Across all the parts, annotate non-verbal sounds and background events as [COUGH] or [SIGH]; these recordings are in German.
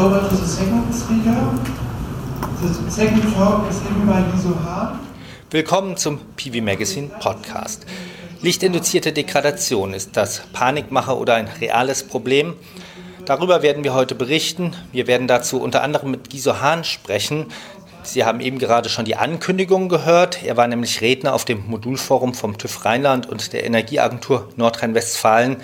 over the second speaker. The second talk is given by Liso Hahn. Willkommen zum PV Magazine Podcast. Lichtinduzierte Degradation, ist das Panikmacher oder ein reales Problem? Darüber werden wir heute berichten. Wir werden dazu unter anderem mit Giso Hahn sprechen. Sie haben eben gerade schon die Ankündigung gehört. Er war nämlich Redner auf dem Modulforum vom TÜV Rheinland und der Energieagentur Nordrhein-Westfalen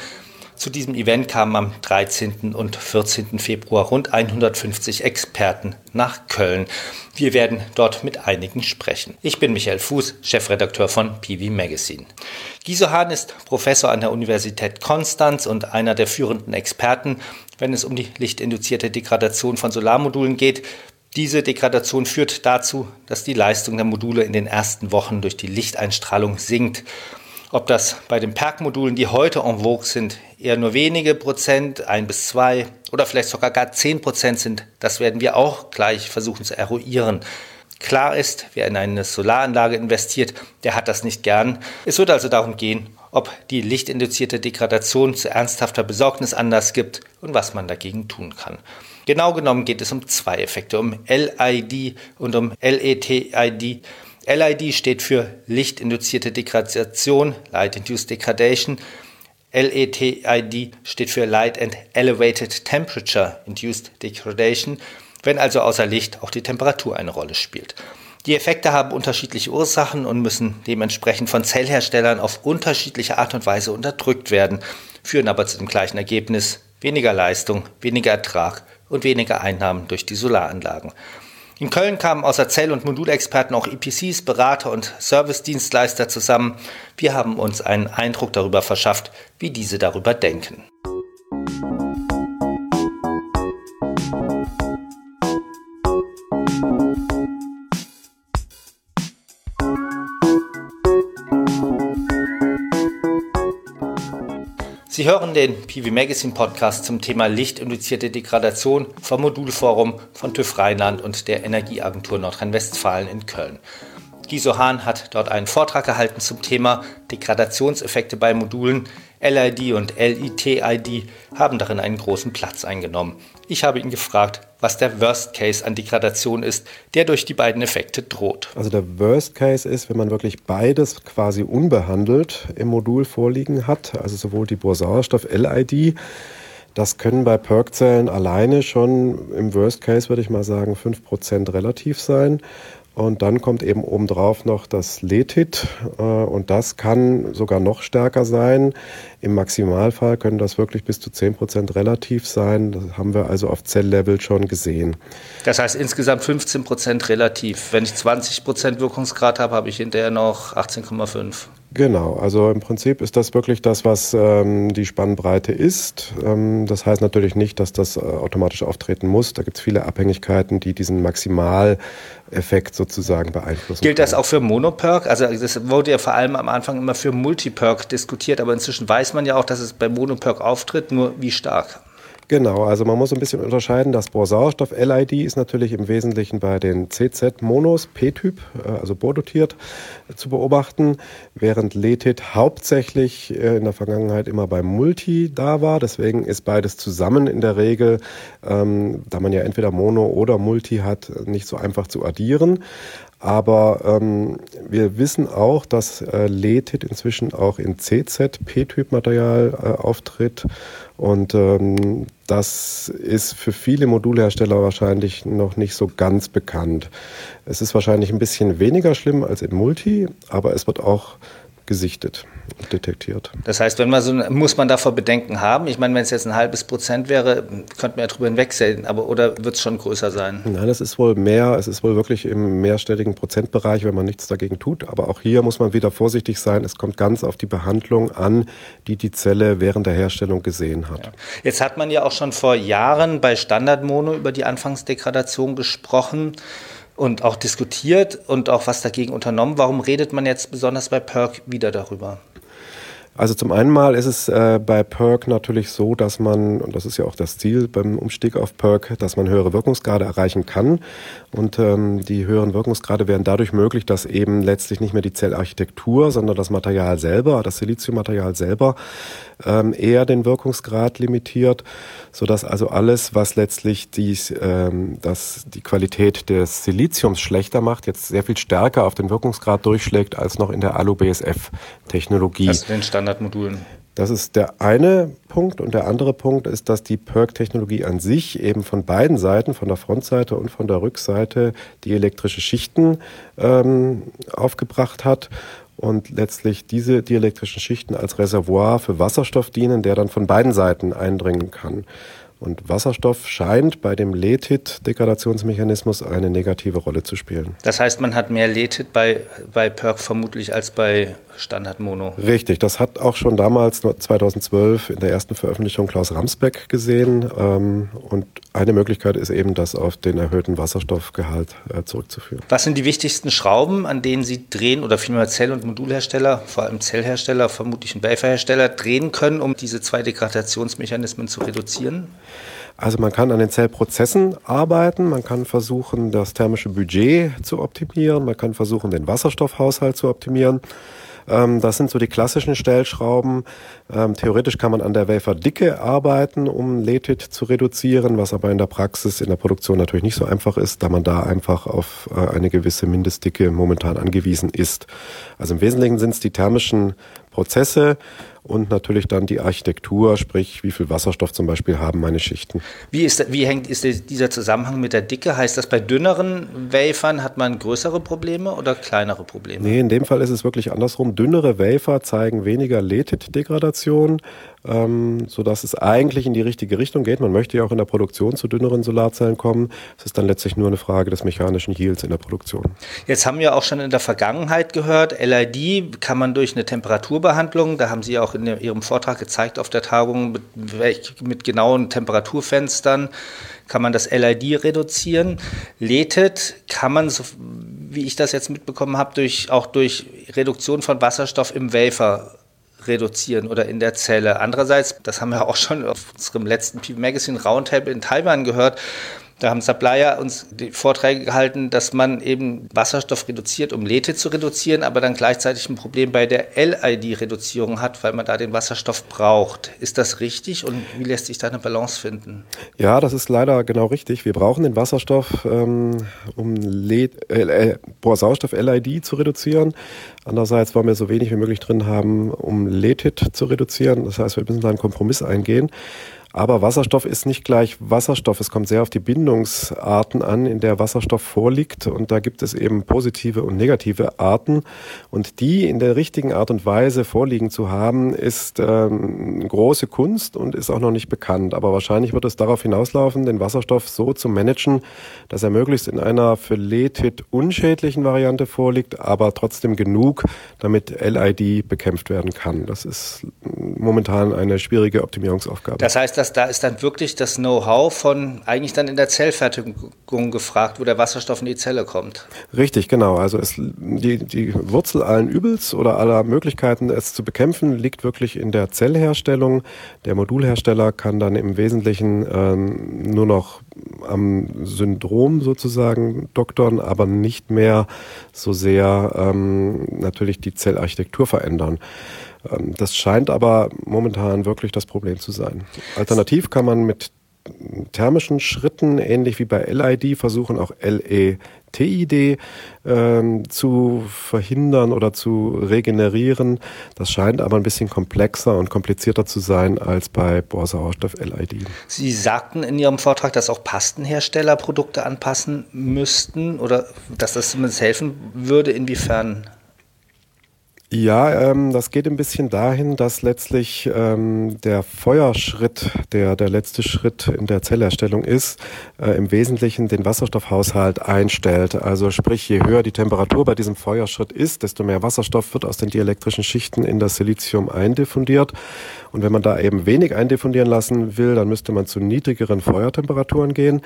zu diesem Event kamen am 13. und 14. Februar rund 150 Experten nach Köln. Wir werden dort mit einigen sprechen. Ich bin Michael Fuß, Chefredakteur von PV Magazine. Giso Hahn ist Professor an der Universität Konstanz und einer der führenden Experten, wenn es um die lichtinduzierte Degradation von Solarmodulen geht. Diese Degradation führt dazu, dass die Leistung der Module in den ersten Wochen durch die Lichteinstrahlung sinkt. Ob das bei den PERC-Modulen, die heute en vogue sind, eher nur wenige Prozent, ein bis zwei oder vielleicht sogar gar zehn Prozent sind, das werden wir auch gleich versuchen zu eruieren. Klar ist, wer in eine Solaranlage investiert, der hat das nicht gern. Es wird also darum gehen, ob die lichtinduzierte Degradation zu ernsthafter Besorgnis Anlass gibt und was man dagegen tun kann. Genau genommen geht es um zwei Effekte, um LID und um LETID. LID steht für Lichtinduzierte Degradation, Light Induced Degradation. LETID steht für Light and Elevated Temperature Induced Degradation, wenn also außer Licht auch die Temperatur eine Rolle spielt. Die Effekte haben unterschiedliche Ursachen und müssen dementsprechend von Zellherstellern auf unterschiedliche Art und Weise unterdrückt werden, führen aber zu dem gleichen Ergebnis weniger Leistung, weniger Ertrag und weniger Einnahmen durch die Solaranlagen. In Köln kamen außer Zell- und Modulexperten auch EPCs, Berater und Servicedienstleister zusammen. Wir haben uns einen Eindruck darüber verschafft, wie diese darüber denken. Sie hören den PV Magazine Podcast zum Thema lichtinduzierte Degradation vom Modulforum von TÜV Rheinland und der Energieagentur Nordrhein-Westfalen in Köln. Giso Hahn hat dort einen Vortrag gehalten zum Thema Degradationseffekte bei Modulen. LID und LITID haben darin einen großen Platz eingenommen. Ich habe ihn gefragt, was der Worst Case an Degradation ist, der durch die beiden Effekte droht. Also der Worst Case ist, wenn man wirklich beides quasi unbehandelt im Modul vorliegen hat, also sowohl die Bohrsauerstoff-LID, das können bei Perk-Zellen alleine schon im Worst Case, würde ich mal sagen, 5% relativ sein. Und dann kommt eben obendrauf noch das Letit äh, und das kann sogar noch stärker sein. Im Maximalfall können das wirklich bis zu 10 Prozent relativ sein. Das haben wir also auf Zelllevel schon gesehen. Das heißt insgesamt 15 Prozent relativ. Wenn ich 20 Prozent Wirkungsgrad habe, habe ich hinterher noch 18,5. Genau, also im Prinzip ist das wirklich das, was ähm, die Spannbreite ist. Ähm, das heißt natürlich nicht, dass das äh, automatisch auftreten muss. Da gibt es viele Abhängigkeiten, die diesen Maximaleffekt sozusagen beeinflussen. Gilt das auch für Monoperk? Also das wurde ja vor allem am Anfang immer für Multiperk diskutiert, aber inzwischen weiß man ja auch, dass es bei Monoperk auftritt, nur wie stark? Genau, also man muss ein bisschen unterscheiden. Das Bohrsauerstoff-LID ist natürlich im Wesentlichen bei den CZ-Monos P-Typ, äh, also bohrdotiert, zu beobachten, während Letit hauptsächlich äh, in der Vergangenheit immer bei Multi da war. Deswegen ist beides zusammen in der Regel, ähm, da man ja entweder Mono oder Multi hat, nicht so einfach zu addieren. Aber ähm, wir wissen auch, dass äh, Letit inzwischen auch in CZ P-Typ-Material äh, auftritt. Und ähm, das ist für viele Modulhersteller wahrscheinlich noch nicht so ganz bekannt. Es ist wahrscheinlich ein bisschen weniger schlimm als im Multi, aber es wird auch gesichtet und detektiert. Das heißt, wenn man so, muss man davor Bedenken haben? Ich meine, wenn es jetzt ein halbes Prozent wäre, könnte man ja drüber hinwegsehen, aber oder wird es schon größer sein? Nein, es ist wohl mehr, es ist wohl wirklich im mehrstelligen Prozentbereich, wenn man nichts dagegen tut. Aber auch hier muss man wieder vorsichtig sein. Es kommt ganz auf die Behandlung an, die die Zelle während der Herstellung gesehen hat. Ja. Jetzt hat man ja auch schon vor Jahren bei Standardmono über die Anfangsdegradation gesprochen und auch diskutiert und auch was dagegen unternommen. Warum redet man jetzt besonders bei Perk wieder darüber? Also zum einen mal ist es äh, bei PERC natürlich so, dass man, und das ist ja auch das Ziel beim Umstieg auf PERC, dass man höhere Wirkungsgrade erreichen kann. Und ähm, die höheren Wirkungsgrade werden dadurch möglich, dass eben letztlich nicht mehr die Zellarchitektur, sondern das Material selber, das Siliziummaterial selber, ähm, eher den Wirkungsgrad limitiert, sodass also alles, was letztlich dies, ähm, das die Qualität des Siliziums schlechter macht, jetzt sehr viel stärker auf den Wirkungsgrad durchschlägt als noch in der Alu-BSF-Technologie. Also den Standardmodulen. Das ist der eine Punkt. Und der andere Punkt ist, dass die PERC-Technologie an sich eben von beiden Seiten, von der Frontseite und von der Rückseite, die elektrische Schichten ähm, aufgebracht hat und letztlich diese dielektrischen Schichten als Reservoir für Wasserstoff dienen, der dann von beiden Seiten eindringen kann. Und Wasserstoff scheint bei dem Lethit-Degradationsmechanismus eine negative Rolle zu spielen. Das heißt, man hat mehr Lethit bei, bei PERC vermutlich als bei Standardmono. Richtig, das hat auch schon damals 2012 in der ersten Veröffentlichung Klaus Ramsbeck gesehen. Ähm, und eine Möglichkeit ist eben, das auf den erhöhten Wasserstoffgehalt äh, zurückzuführen. Was sind die wichtigsten Schrauben, an denen Sie drehen oder vielmehr Zell- und Modulhersteller, vor allem Zellhersteller, vermutlich ein Waferhersteller, drehen können, um diese zwei Degradationsmechanismen zu reduzieren? Also man kann an den Zellprozessen arbeiten, man kann versuchen, das thermische Budget zu optimieren, man kann versuchen, den Wasserstoffhaushalt zu optimieren. Ähm, das sind so die klassischen Stellschrauben. Ähm, theoretisch kann man an der Waferdicke arbeiten, um Lethit zu reduzieren, was aber in der Praxis, in der Produktion natürlich nicht so einfach ist, da man da einfach auf äh, eine gewisse Mindestdicke momentan angewiesen ist. Also im Wesentlichen sind es die thermischen Prozesse und natürlich dann die Architektur, sprich wie viel Wasserstoff zum Beispiel haben meine Schichten. Wie, ist, wie hängt ist dieser Zusammenhang mit der Dicke? Heißt das, bei dünneren Wafern hat man größere Probleme oder kleinere Probleme? Nee, in dem Fall ist es wirklich andersrum. Dünnere Wafer zeigen weniger Lethit-Degradation, ähm, sodass es eigentlich in die richtige Richtung geht. Man möchte ja auch in der Produktion zu dünneren Solarzellen kommen. Es ist dann letztlich nur eine Frage des mechanischen Yields in der Produktion. Jetzt haben wir auch schon in der Vergangenheit gehört, LID kann man durch eine Temperaturbehandlung, da haben Sie auch in Ihrem Vortrag gezeigt auf der Tagung, mit, mit genauen Temperaturfenstern kann man das LID reduzieren. Lethit kann man, so, wie ich das jetzt mitbekommen habe, durch, auch durch Reduktion von Wasserstoff im Wafer reduzieren oder in der Zelle. Andererseits, das haben wir auch schon auf unserem letzten PV Magazine Roundtable in Taiwan gehört, da haben Supplier uns die Vorträge gehalten, dass man eben Wasserstoff reduziert, um Lethe zu reduzieren, aber dann gleichzeitig ein Problem bei der LID-Reduzierung hat, weil man da den Wasserstoff braucht. Ist das richtig und wie lässt sich da eine Balance finden? Ja, das ist leider genau richtig. Wir brauchen den Wasserstoff, ähm, um LED, äh, äh, Sauerstoff LID zu reduzieren. Andererseits wollen wir so wenig wie möglich drin haben, um Lethit zu reduzieren. Das heißt, wir müssen da einen Kompromiss eingehen. Aber Wasserstoff ist nicht gleich Wasserstoff. Es kommt sehr auf die Bindungsarten an, in der Wasserstoff vorliegt. Und da gibt es eben positive und negative Arten. Und die in der richtigen Art und Weise vorliegen zu haben, ist ähm, große Kunst und ist auch noch nicht bekannt. Aber wahrscheinlich wird es darauf hinauslaufen, den Wasserstoff so zu managen, dass er möglichst in einer für Lethit unschädlichen Variante vorliegt, aber trotzdem genug, damit LID bekämpft werden kann. Das ist momentan eine schwierige Optimierungsaufgabe. Das heißt, dass da ist dann wirklich das Know-how von eigentlich dann in der Zellfertigung gefragt, wo der Wasserstoff in die Zelle kommt. Richtig, genau. Also es, die, die Wurzel allen Übels oder aller Möglichkeiten, es zu bekämpfen, liegt wirklich in der Zellherstellung. Der Modulhersteller kann dann im Wesentlichen ähm, nur noch am Syndrom sozusagen doktern, aber nicht mehr so sehr ähm, natürlich die Zellarchitektur verändern. Ähm, das scheint aber momentan wirklich das Problem zu sein. Alternativ kann man mit thermischen Schritten, ähnlich wie bei LID, versuchen auch LETID ähm, zu verhindern oder zu regenerieren. Das scheint aber ein bisschen komplexer und komplizierter zu sein als bei Bohrsauerstoff LID. Sie sagten in Ihrem Vortrag, dass auch Pastenhersteller Produkte anpassen müssten oder dass das zumindest helfen würde. Inwiefern? Ja, ähm, das geht ein bisschen dahin, dass letztlich ähm, der Feuerschritt, der der letzte Schritt in der Zellerstellung ist, äh, im Wesentlichen den Wasserstoffhaushalt einstellt. Also sprich, je höher die Temperatur bei diesem Feuerschritt ist, desto mehr Wasserstoff wird aus den dielektrischen Schichten in das Silizium eindiffundiert. Und wenn man da eben wenig eindiffundieren lassen will, dann müsste man zu niedrigeren Feuertemperaturen gehen.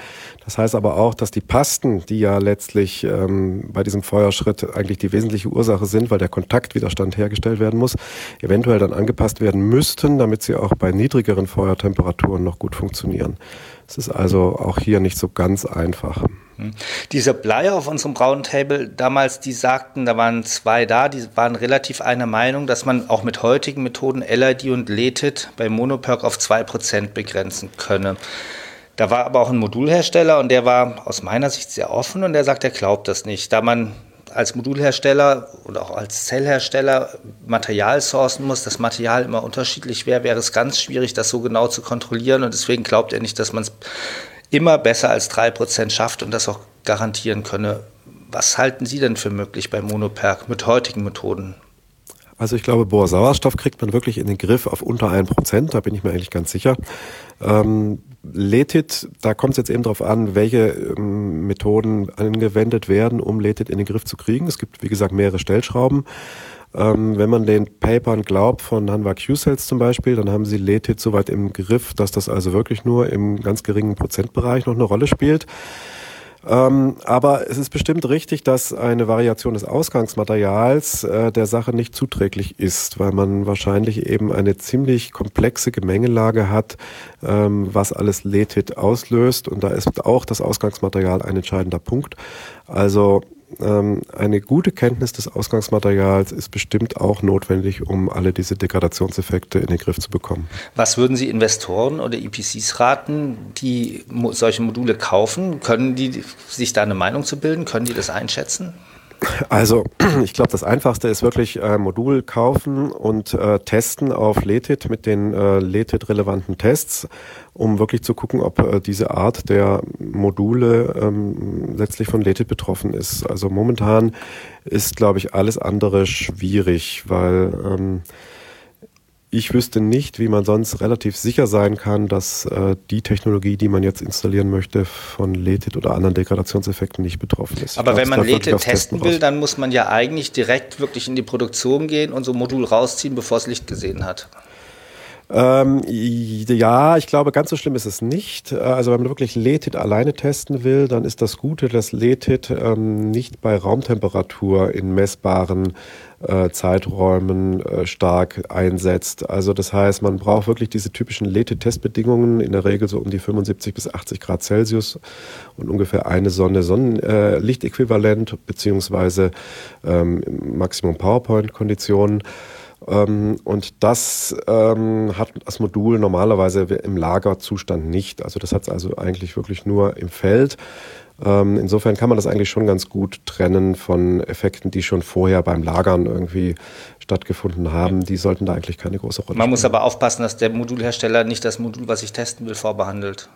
Das heißt aber auch, dass die Pasten, die ja letztlich ähm, bei diesem Feuerschritt eigentlich die wesentliche Ursache sind, weil der Kontakt wieder Widerstand hergestellt werden muss, eventuell dann angepasst werden müssten, damit sie auch bei niedrigeren Feuertemperaturen noch gut funktionieren. Es ist also auch hier nicht so ganz einfach. Hm. Diese Bleier auf unserem Roundtable damals, die sagten, da waren zwei da, die waren relativ einer Meinung, dass man auch mit heutigen Methoden LID und LETID bei Monoperk auf 2% begrenzen könne. Da war aber auch ein Modulhersteller und der war aus meiner Sicht sehr offen und der sagt, er glaubt das nicht. Da man als Modulhersteller oder auch als Zellhersteller Material sourcen muss, das Material immer unterschiedlich wäre, wäre es ganz schwierig, das so genau zu kontrollieren und deswegen glaubt er nicht, dass man es immer besser als 3% schafft und das auch garantieren könne. Was halten Sie denn für möglich bei Monoperk mit heutigen Methoden? Also ich glaube, Bohrsauerstoff kriegt man wirklich in den Griff auf unter 1%, da bin ich mir eigentlich ganz sicher. Ähm, Letit, da kommt es jetzt eben darauf an, welche ähm, Methoden angewendet werden, um Letit in den Griff zu kriegen. Es gibt, wie gesagt, mehrere Stellschrauben. Ähm, wenn man den Papern glaubt von Hanwha Q-Cells zum Beispiel, dann haben sie Letit so weit im Griff, dass das also wirklich nur im ganz geringen Prozentbereich noch eine Rolle spielt. Ähm, aber es ist bestimmt richtig, dass eine Variation des Ausgangsmaterials äh, der Sache nicht zuträglich ist, weil man wahrscheinlich eben eine ziemlich komplexe Gemengelage hat, ähm, was alles Letit auslöst. Und da ist auch das Ausgangsmaterial ein entscheidender Punkt. Also ähm, eine gute Kenntnis des Ausgangsmaterials ist bestimmt auch notwendig, um alle diese Degradationseffekte in den Griff zu bekommen. Was würden Sie Investoren oder EPCs raten, die solche Module kaufen? Können die sich da eine Meinung zu bilden? Können die das einschätzen? Also [CLEARS THROAT] ich glaube, das Einfachste ist wirklich äh, Modul kaufen und äh, testen auf LETIT mit den äh, LETIT-relevanten Tests, um wirklich zu gucken, ob äh, diese Art der Module ähm, letztlich von LETIT betroffen ist. Also momentan ist, glaube ich, alles andere schwierig, weil ähm, ich wüsste nicht, wie man sonst relativ sicher sein kann, dass äh, die Technologie, die man jetzt installieren möchte, von LETIT oder anderen Degradationseffekten nicht betroffen ist. Aber glaub, wenn man LETIT testen will, dann muss man ja eigentlich direkt wirklich in die Produktion gehen und so ein Modul rausziehen, bevor es Licht gesehen hat. Ähm, ja, ich glaube, ganz so schlimm ist es nicht. Äh, also wenn man wirklich Letit alleine testen will, dann ist das Gute, dass Letit ähm, nicht bei Raumtemperatur in messbaren äh, Zeiträumen äh, stark einsetzt. Also das heißt, man braucht wirklich diese typischen Letit-Testbedingungen, in der Regel so um die 75 bis 80 Grad Celsius und ungefähr eine Sonne Sonnenlichtäquivalent äh, beziehungsweise ähm, Maximum PowerPoint-Konditionen. Ähm, und das ähm, hat das Modul normalerweise im Lagerzustand nicht. Also das hat es also eigentlich wirklich nur im Feld. Ähm, insofern kann man das eigentlich schon ganz gut trennen von Effekten, die schon vorher beim Lagern irgendwie stattgefunden haben. Die sollten da eigentlich keine große Rolle spielen. Man muss aber aufpassen, dass der Modulhersteller nicht das Modul, was ich testen will, vorbehandelt.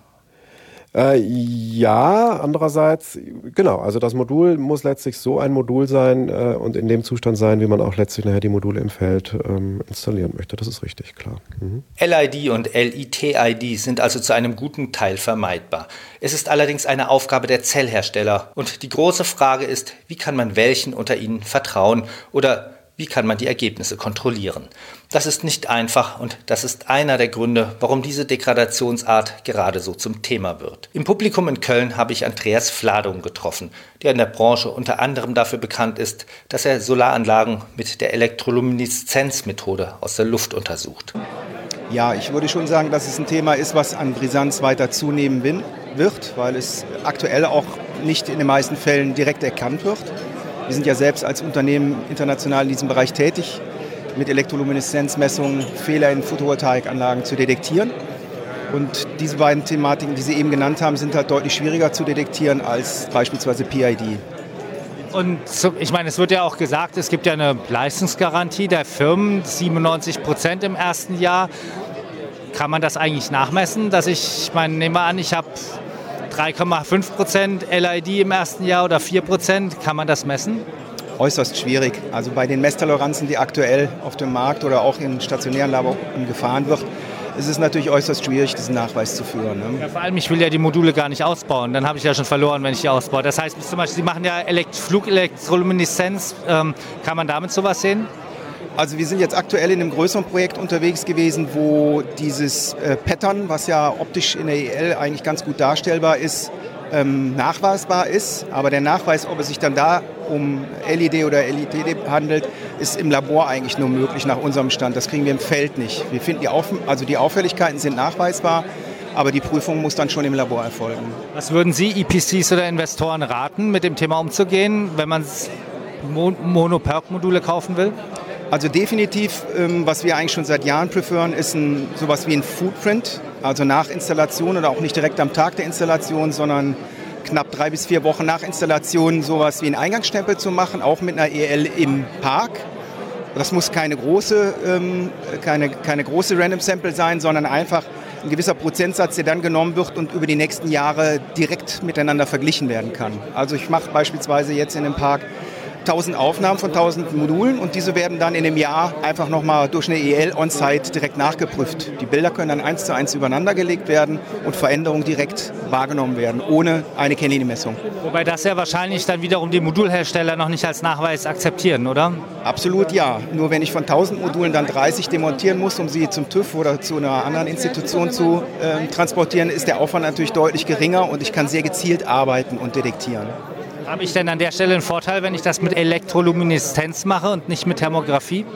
Äh, ja, andererseits, genau, also das Modul muss letztlich so ein Modul sein äh, und in dem Zustand sein, wie man auch letztlich nachher die Module im Feld ähm, installieren möchte. Das ist richtig, klar. Mhm. LID und LITID sind also zu einem guten Teil vermeidbar. Es ist allerdings eine Aufgabe der Zellhersteller und die große Frage ist, wie kann man welchen unter ihnen vertrauen oder wie kann man die Ergebnisse kontrollieren? Das ist nicht einfach und das ist einer der Gründe, warum diese Degradationsart gerade so zum Thema wird. Im Publikum in Köln habe ich Andreas Fladung getroffen, der in der Branche unter anderem dafür bekannt ist, dass er Solaranlagen mit der Elektrolumineszenzmethode aus der Luft untersucht. Ja, ich würde schon sagen, dass es ein Thema ist, was an Brisanz weiter zunehmen wird, weil es aktuell auch nicht in den meisten Fällen direkt erkannt wird. Wir sind ja selbst als Unternehmen international in diesem Bereich tätig, mit Elektrolumineszenzmessungen Fehler in Photovoltaikanlagen zu detektieren. Und diese beiden Thematiken, die Sie eben genannt haben, sind halt deutlich schwieriger zu detektieren als beispielsweise PID. Und ich meine, es wird ja auch gesagt, es gibt ja eine Leistungsgarantie der Firmen, 97 Prozent im ersten Jahr. Kann man das eigentlich nachmessen? Dass ich, ich meine, nehme an, ich habe 3,5 Prozent LID im ersten Jahr oder 4 Prozent. Kann man das messen? Äußerst schwierig. Also bei den Messtoleranzen, die aktuell auf dem Markt oder auch in stationären Labor gefahren wird, ist es natürlich äußerst schwierig, diesen Nachweis zu führen. Ne? Ja, vor allem, ich will ja die Module gar nicht ausbauen. Dann habe ich ja schon verloren, wenn ich die ausbaue. Das heißt, zum Beispiel, Sie machen ja Elekt Flugelektrolumineszenz. Ähm, kann man damit sowas sehen? Also wir sind jetzt aktuell in einem größeren Projekt unterwegs gewesen, wo dieses äh, Pattern, was ja optisch in der EL eigentlich ganz gut darstellbar ist, ähm, nachweisbar ist. Aber der Nachweis, ob es sich dann da um LED oder LED handelt, ist im Labor eigentlich nur möglich nach unserem Stand. Das kriegen wir im Feld nicht. Wir finden die, Auf also die Auffälligkeiten sind nachweisbar, aber die Prüfung muss dann schon im Labor erfolgen. Was würden Sie EPCs oder Investoren raten, mit dem Thema umzugehen, wenn man Mono-Perk-Module kaufen will? Also definitiv, ähm, was wir eigentlich schon seit Jahren preferen, ist ein, sowas wie ein Footprint. Also nach Installation oder auch nicht direkt am Tag der Installation, sondern knapp drei bis vier Wochen nach Installation sowas wie einen Eingangsstempel zu machen, auch mit einer EL im Park. Das muss keine große, ähm, keine, keine große Random Sample sein, sondern einfach ein gewisser Prozentsatz, der dann genommen wird und über die nächsten Jahre direkt miteinander verglichen werden kann. Also ich mache beispielsweise jetzt in dem Park 1000 Aufnahmen von 1000 Modulen und diese werden dann in einem Jahr einfach nochmal durch eine EL on-site direkt nachgeprüft. Die Bilder können dann eins zu eins übereinander gelegt werden und Veränderungen direkt wahrgenommen werden, ohne eine Kennedy-Messung. Wobei das ja wahrscheinlich dann wiederum die Modulhersteller noch nicht als Nachweis akzeptieren, oder? Absolut ja. Nur wenn ich von 1000 Modulen dann 30 demontieren muss, um sie zum TÜV oder zu einer anderen Institution zu äh, transportieren, ist der Aufwand natürlich deutlich geringer und ich kann sehr gezielt arbeiten und detektieren. Habe ich denn an der Stelle einen Vorteil, wenn ich das mit Elektrolumineszenz mache und nicht mit Thermografie?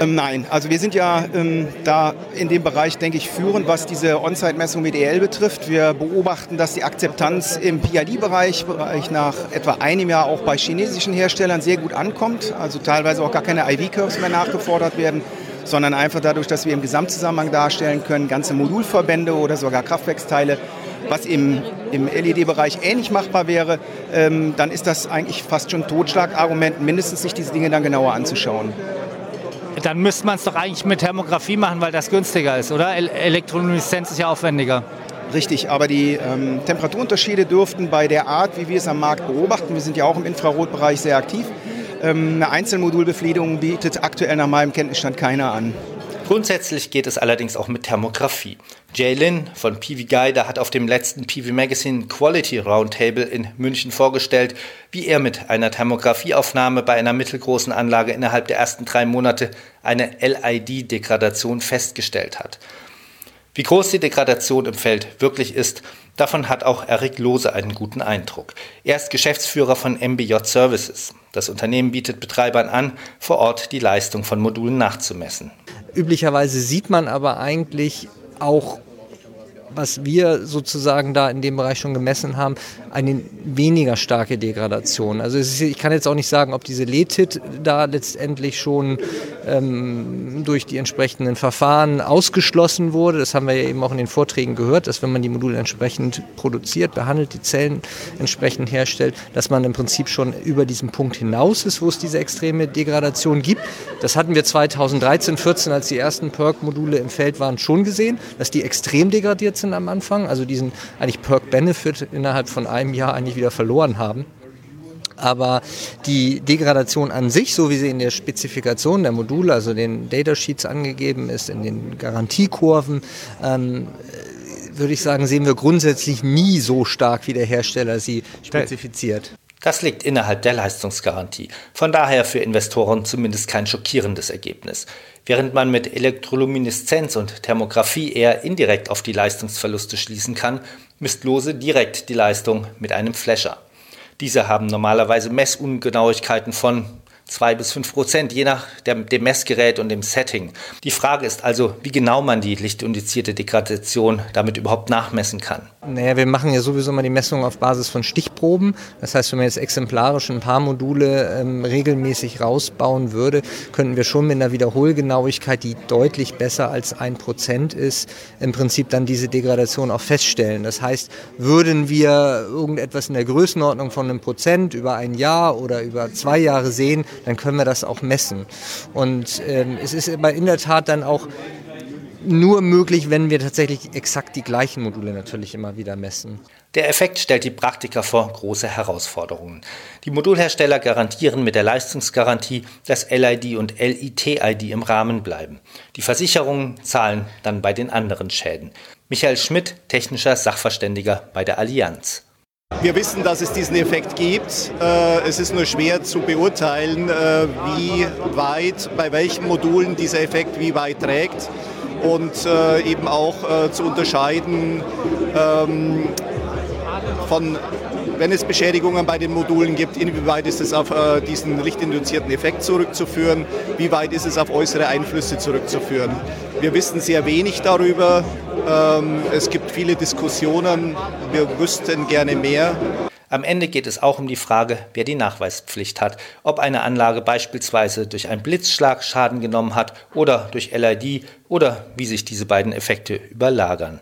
Ähm, nein, also wir sind ja ähm, da in dem Bereich, denke ich, führend, was diese On-Site-Messung mit EL betrifft. Wir beobachten, dass die Akzeptanz im PID-Bereich Bereich nach etwa einem Jahr auch bei chinesischen Herstellern sehr gut ankommt. Also teilweise auch gar keine IV-Curves mehr nachgefordert werden, sondern einfach dadurch, dass wir im Gesamtzusammenhang darstellen können, ganze Modulverbände oder sogar Kraftwerksteile was im, im LED-Bereich ähnlich machbar wäre, ähm, dann ist das eigentlich fast schon Totschlagargument, mindestens sich diese Dinge dann genauer anzuschauen. Dann müsste man es doch eigentlich mit Thermografie machen, weil das günstiger ist, oder? Elektrolumineszenz ist ja aufwendiger. Richtig, aber die ähm, Temperaturunterschiede dürften bei der Art, wie wir es am Markt beobachten, wir sind ja auch im Infrarotbereich sehr aktiv, ähm, eine Einzelmodulbefriedung bietet aktuell nach meinem Kenntnisstand keiner an. Grundsätzlich geht es allerdings auch mit Thermografie. Jay Lin von PV Guide hat auf dem letzten PV Magazine Quality Roundtable in München vorgestellt, wie er mit einer Thermografieaufnahme bei einer mittelgroßen Anlage innerhalb der ersten drei Monate eine LID-Degradation festgestellt hat. Wie groß die Degradation im Feld wirklich ist, davon hat auch Eric Lose einen guten Eindruck. Er ist Geschäftsführer von MBJ Services. Das Unternehmen bietet Betreibern an, vor Ort die Leistung von Modulen nachzumessen. Üblicherweise sieht man aber eigentlich auch was wir sozusagen da in dem Bereich schon gemessen haben, eine weniger starke Degradation. Also ist, ich kann jetzt auch nicht sagen, ob diese LETIT da letztendlich schon ähm, durch die entsprechenden Verfahren ausgeschlossen wurde. Das haben wir ja eben auch in den Vorträgen gehört, dass wenn man die Module entsprechend produziert, behandelt, die Zellen entsprechend herstellt, dass man im Prinzip schon über diesen Punkt hinaus ist, wo es diese extreme Degradation gibt. Das hatten wir 2013, 14, als die ersten PERC-Module im Feld waren, schon gesehen, dass die extrem degradiert sind am Anfang, also diesen eigentlich Perk-Benefit innerhalb von einem Jahr eigentlich wieder verloren haben. Aber die Degradation an sich, so wie sie in der Spezifikation der Module, also den Datasheets angegeben ist, in den Garantiekurven, ähm, würde ich sagen, sehen wir grundsätzlich nie so stark, wie der Hersteller sie spezifiziert. Das liegt innerhalb der Leistungsgarantie. Von daher für Investoren zumindest kein schockierendes Ergebnis. Während man mit Elektrolumineszenz und Thermografie eher indirekt auf die Leistungsverluste schließen kann, misst Lose direkt die Leistung mit einem Flasher. Diese haben normalerweise Messungenauigkeiten von 2 bis 5 Prozent, je nach dem, dem Messgerät und dem Setting. Die Frage ist also, wie genau man die lichtindizierte Degradation damit überhaupt nachmessen kann. Naja, wir machen ja sowieso mal die Messung auf Basis von Stichproben. Das heißt, wenn man jetzt exemplarisch ein paar Module ähm, regelmäßig rausbauen würde, könnten wir schon mit einer Wiederholgenauigkeit, die deutlich besser als ein Prozent ist, im Prinzip dann diese Degradation auch feststellen. Das heißt, würden wir irgendetwas in der Größenordnung von einem Prozent über ein Jahr oder über zwei Jahre sehen, dann können wir das auch messen. Und ähm, es ist aber in der Tat dann auch nur möglich, wenn wir tatsächlich exakt die gleichen Module natürlich immer wieder messen. Der Effekt stellt die Praktiker vor große Herausforderungen. Die Modulhersteller garantieren mit der Leistungsgarantie, dass LID und LIT-ID im Rahmen bleiben. Die Versicherungen zahlen dann bei den anderen Schäden. Michael Schmidt, technischer Sachverständiger bei der Allianz. Wir wissen, dass es diesen Effekt gibt. Äh, es ist nur schwer zu beurteilen, äh, wie weit, bei welchen Modulen dieser Effekt wie weit trägt und äh, eben auch zu unterscheiden, ähm, von, wenn es Beschädigungen bei den Modulen gibt, inwieweit ist es auf äh, diesen lichtinduzierten Effekt zurückzuführen, wie weit ist es auf äußere Einflüsse zurückzuführen. Wir wissen sehr wenig darüber. Ähm, es gibt viele Diskussionen. Wir wüssten gerne mehr. Am Ende geht es auch um die Frage, wer die Nachweispflicht hat, ob eine Anlage beispielsweise durch einen Blitzschlag Schaden genommen hat oder durch LID oder wie sich diese beiden Effekte überlagern.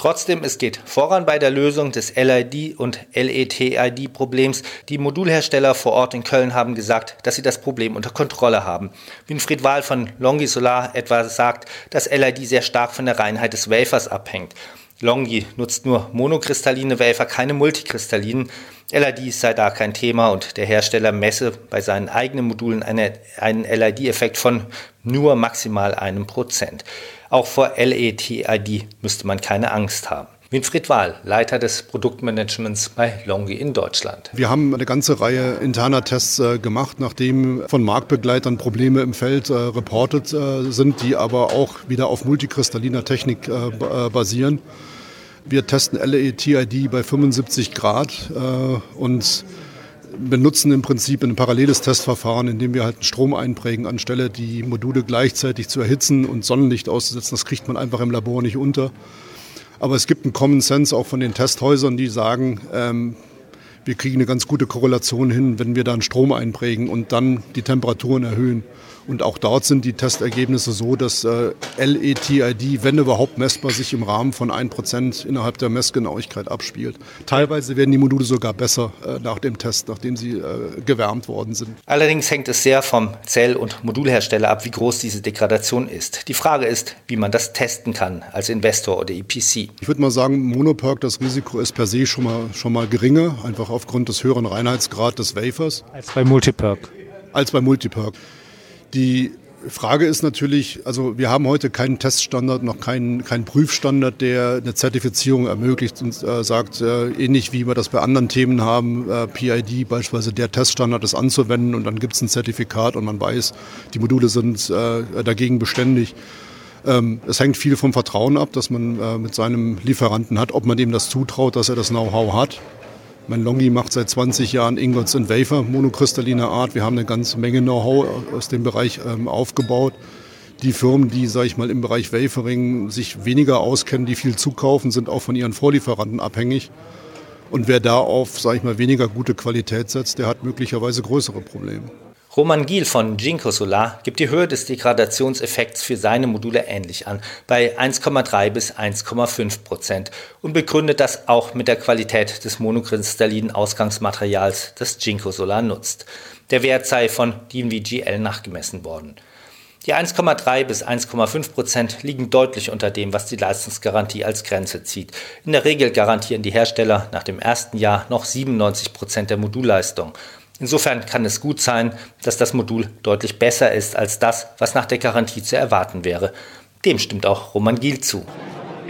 Trotzdem, es geht voran bei der Lösung des LID und LETID-Problems. Die Modulhersteller vor Ort in Köln haben gesagt, dass sie das Problem unter Kontrolle haben. Winfried Wahl von Longi Solar etwa sagt, dass LID sehr stark von der Reinheit des Wafers abhängt. Longi nutzt nur monokristalline Wafer, keine multikristallinen. LID sei da kein Thema und der Hersteller messe bei seinen eigenen Modulen eine, einen LID-Effekt von nur maximal einem Prozent. Auch vor LETID müsste man keine Angst haben. Winfried Wahl, Leiter des Produktmanagements bei Longi in Deutschland. Wir haben eine ganze Reihe interner Tests äh, gemacht, nachdem von Marktbegleitern Probleme im Feld äh, reportet äh, sind, die aber auch wieder auf multikristalliner Technik äh, äh, basieren. Wir testen LETID bei 75 Grad äh, und benutzen im Prinzip ein paralleles Testverfahren, in dem wir halt Strom einprägen, anstelle die Module gleichzeitig zu erhitzen und Sonnenlicht auszusetzen. Das kriegt man einfach im Labor nicht unter. Aber es gibt einen Common Sense auch von den Testhäusern, die sagen, ähm, wir kriegen eine ganz gute Korrelation hin, wenn wir dann Strom einprägen und dann die Temperaturen erhöhen. Und auch dort sind die Testergebnisse so, dass äh, LETID, wenn überhaupt messbar, sich im Rahmen von 1% innerhalb der Messgenauigkeit abspielt. Teilweise werden die Module sogar besser äh, nach dem Test, nachdem sie äh, gewärmt worden sind. Allerdings hängt es sehr vom Zell- und Modulhersteller ab, wie groß diese Degradation ist. Die Frage ist, wie man das testen kann als Investor oder EPC. Ich würde mal sagen, Monoperk, das Risiko ist per se schon mal, schon mal geringer, einfach aufgrund des höheren Reinheitsgrad des Wafers. Als bei Multiperk. Als bei Multiperk. Die Frage ist natürlich, also wir haben heute keinen Teststandard, noch keinen, keinen Prüfstandard, der eine Zertifizierung ermöglicht und äh, sagt, äh, ähnlich wie wir das bei anderen Themen haben, äh, PID beispielsweise der Teststandard ist anzuwenden und dann gibt es ein Zertifikat und man weiß, die Module sind äh, dagegen beständig. Ähm, es hängt viel vom Vertrauen ab, das man äh, mit seinem Lieferanten hat, ob man dem das zutraut, dass er das Know-how hat. Mein Longi macht seit 20 Jahren Ingots in Wafer, monokristalliner Art. Wir haben eine ganze Menge Know-how aus dem Bereich ähm, aufgebaut. Die Firmen, die, sage ich mal, im Bereich Wafering sich weniger auskennen, die viel zukaufen, sind auch von ihren Vorlieferanten abhängig. Und wer da auf, sage ich mal, weniger gute Qualität setzt, der hat möglicherweise größere Probleme. Roman Giel von Jinko Solar gibt die Höhe des Degradationseffekts für seine Module ähnlich an, bei 1,3 bis 1,5 Prozent und begründet das auch mit der Qualität des monokristallinen Ausgangsmaterials, das Jinko Solar nutzt. Der Wert sei von DNVGL nachgemessen worden. Die 1,3 bis 1,5 Prozent liegen deutlich unter dem, was die Leistungsgarantie als Grenze zieht. In der Regel garantieren die Hersteller nach dem ersten Jahr noch 97 Prozent der Modulleistung. Insofern kann es gut sein, dass das Modul deutlich besser ist als das, was nach der Garantie zu erwarten wäre. Dem stimmt auch Roman Giel zu.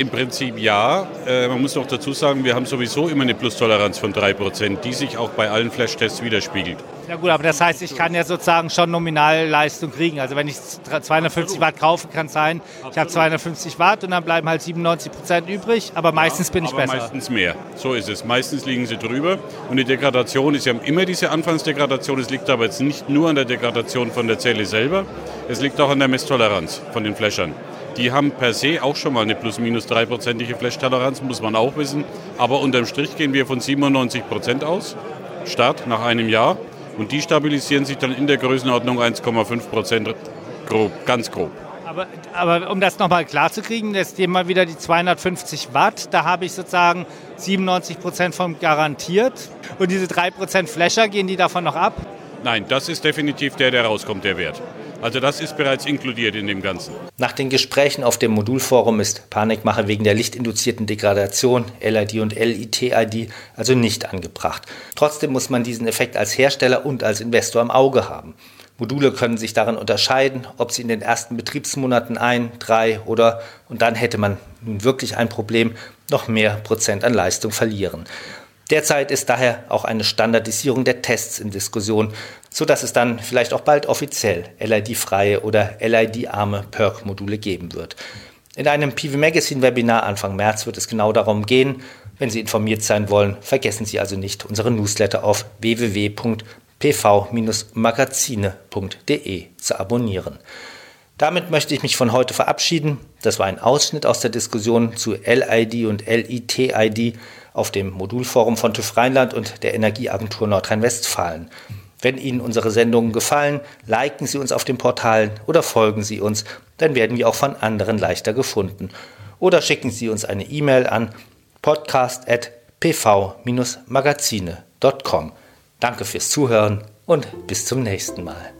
Im Prinzip ja. Äh, man muss noch dazu sagen, wir haben sowieso immer eine Plustoleranz von 3%, die sich auch bei allen Flash-Tests widerspiegelt. Ja gut, aber das heißt, ich kann ja sozusagen schon Nominalleistung kriegen. Also wenn ich 250 Watt kaufe, kann es sein, ich habe 250 Watt und dann bleiben halt 97 Prozent übrig, aber meistens ja, bin ich aber besser. meistens mehr. So ist es. Meistens liegen sie drüber. Und die Degradation ist ja immer diese Anfangsdegradation. Es liegt aber jetzt nicht nur an der Degradation von der Zelle selber, es liegt auch an der Messtoleranz von den Fläschern. Die haben per se auch schon mal eine plus-minus dreiprozentige Flash-Toleranz, muss man auch wissen. Aber unterm Strich gehen wir von 97 Prozent aus, Start nach einem Jahr. Und die stabilisieren sich dann in der Größenordnung 1,5 Prozent grob, ganz grob. Aber, aber, um das nochmal klar zu kriegen, jetzt hier mal wieder die 250 Watt, da habe ich sozusagen 97 Prozent von garantiert. Und diese 3 Prozent Flasher, gehen die davon noch ab? Nein, das ist definitiv der, der rauskommt, der Wert. Also das ist bereits inkludiert in dem Ganzen. Nach den Gesprächen auf dem Modulforum ist Panikmache wegen der lichtinduzierten Degradation LID und LITID also nicht angebracht. Trotzdem muss man diesen Effekt als Hersteller und als Investor im Auge haben. Module können sich darin unterscheiden, ob sie in den ersten Betriebsmonaten ein, drei oder, und dann hätte man nun wirklich ein Problem, noch mehr Prozent an Leistung verlieren. Derzeit ist daher auch eine Standardisierung der Tests in Diskussion, sodass es dann vielleicht auch bald offiziell LID-freie oder LID-arme PERC-Module geben wird. In einem PV Magazine Webinar Anfang März wird es genau darum gehen, Wenn Sie informiert sein wollen, vergessen Sie also nicht, unsere Newsletter auf www.pv-magazine.de zu abonnieren. Damit möchte ich mich von heute verabschieden. Das war ein Ausschnitt aus der Diskussion zu LID und LITID auf dem Modulforum von TÜV Rheinland und der Energieagentur Nordrhein-Westfalen. Wenn Ihnen unsere Sendungen gefallen, liken Sie uns auf den Portalen oder folgen Sie uns, dann werden wir auch von anderen leichter gefunden. Oder schicken Sie uns eine E-Mail an podcast.pv-magazine.com. Danke fürs Zuhören und bis zum nächsten Mal.